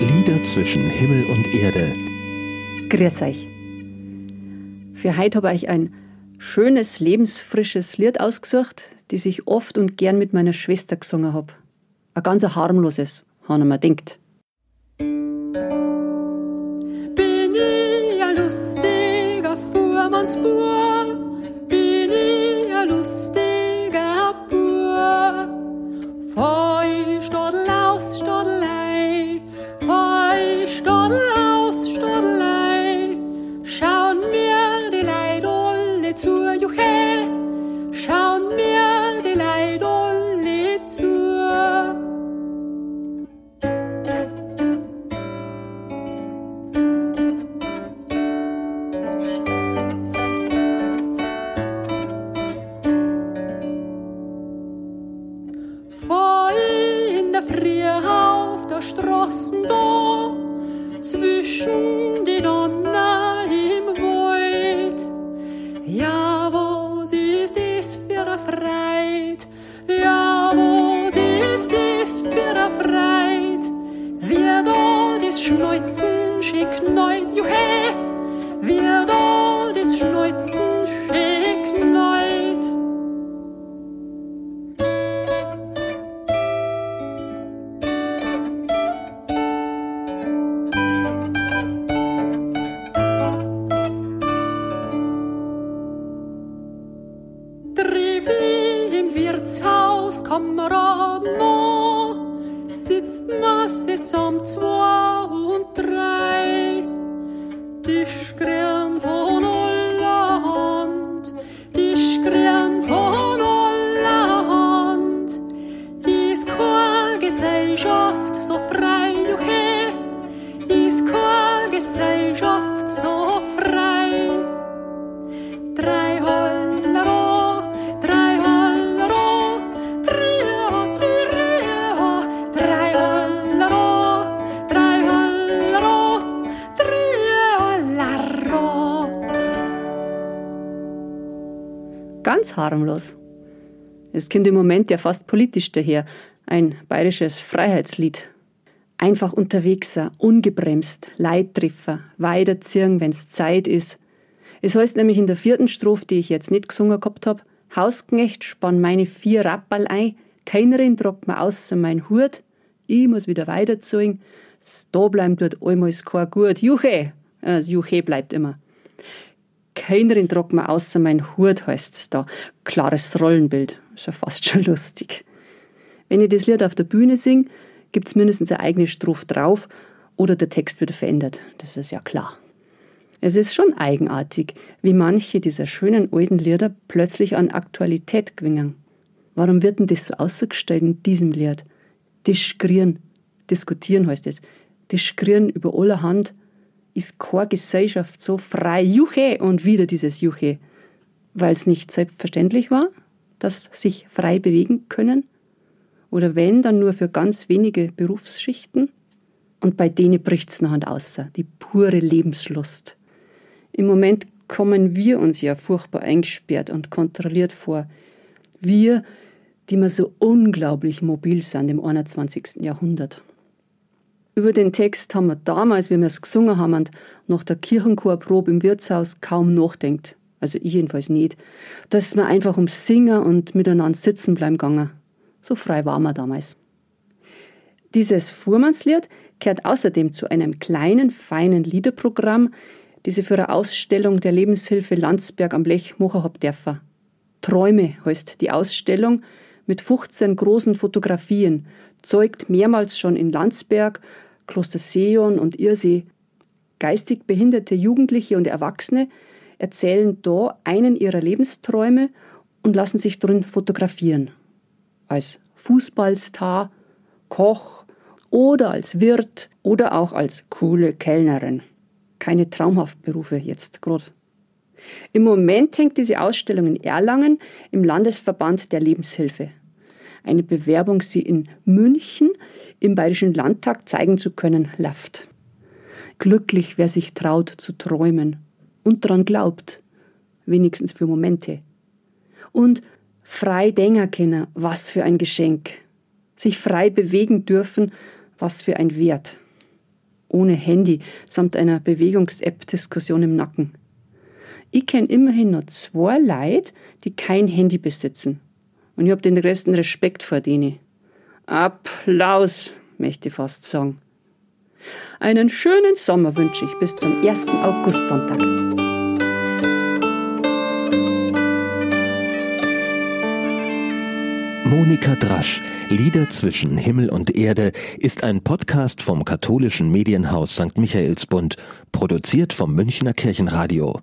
Lieder zwischen Himmel und Erde. Grüß euch. Für heute habe ich ein schönes, lebensfrisches Lied ausgesucht, das ich oft und gern mit meiner Schwester gesungen habe. Ein ganz harmloses, haben wir denkt. Alle zu, Juche, schauen mir die Leid alle zu. Straßen da, zwischen im Wald. Ja, was ist das für ein Freit? Ja, was ist das für ein Freit? Wir da das Schneuzen schick neut, juhe, im Wirtshaus Kameraden sitzt na sitzt am zwei und drei. Die Ganz harmlos. Es kommt im Moment ja fast politisch daher. Ein bayerisches Freiheitslied. Einfach unterwegs sein, ungebremst, Leittreffer, weiterziehen, wenn's Zeit ist. Es heißt nämlich in der vierten Strophe, die ich jetzt nicht gesungen gehabt hab, Hausknecht spann meine vier Rappal ein, keinerin tragt mir außer mein Hut, ich muss wieder weiterziehen, da bleiben tut allmals kein Gut. Juche! Das Juche bleibt immer. Keinerin tragt mir außer mein Hut, heißt's da. Klares Rollenbild. Ist ja fast schon lustig. Wenn ich das Lied auf der Bühne sing, gibt's mindestens eine eigene Strophe drauf oder der Text wird verändert. Das ist ja klar. Es ist schon eigenartig, wie manche dieser schönen alten Lieder plötzlich an Aktualität gewinnen. Warum wird denn das so ausgestellt in diesem Lied? Diskutieren, diskutieren heißt es. Diskutieren über allerhand ist keine Gesellschaft so frei. Juche und wieder dieses Juche. Weil es nicht selbstverständlich war, dass sich frei bewegen können? Oder wenn, dann nur für ganz wenige Berufsschichten? Und bei denen bricht's nachher außer, die pure Lebenslust. Im Moment kommen wir uns ja furchtbar eingesperrt und kontrolliert vor. Wir, die wir so unglaublich mobil sind im 21. Jahrhundert. Über den Text haben wir damals, wie wir es gesungen haben nach der Kirchenchorprobe im Wirtshaus kaum nachdenkt. Also ich jedenfalls nicht. Da ist mir einfach ums Singen und miteinander sitzen bleiben gegangen. So frei waren wir damals. Dieses Fuhrmannslied gehört außerdem zu einem kleinen, feinen Liederprogramm, das ich für eine Ausstellung der Lebenshilfe Landsberg am Lech machen hab dürfen. Träume heißt die Ausstellung mit 15 großen Fotografien, zeugt mehrmals schon in Landsberg, Kloster Seeon und Irsee. Geistig behinderte Jugendliche und Erwachsene erzählen da einen ihrer Lebensträume und lassen sich drin fotografieren. Als Fußballstar, Koch oder als Wirt oder auch als coole Kellnerin. Keine traumhaften Berufe jetzt gerade. Im Moment hängt diese Ausstellung in Erlangen im Landesverband der Lebenshilfe. Eine Bewerbung, sie in München im Bayerischen Landtag zeigen zu können, läuft. Glücklich, wer sich traut zu träumen und daran glaubt, wenigstens für Momente. Und frei denken können, was für ein Geschenk. Sich frei bewegen dürfen, was für ein Wert. ohne Handy samt einer Bewegungs-App-Diskussion im Nacken. Ich kenne immerhin nur zwei Leute, die kein Handy besitzen. Und ich habe den größten Respekt vor denen. Applaus, möchte ich fast sagen. Einen schönen Sommer wünsche ich bis zum 1. Augustsonntag. Monika Drasch, Lieder zwischen Himmel und Erde, ist ein Podcast vom katholischen Medienhaus St. Michaelsbund, produziert vom Münchner Kirchenradio.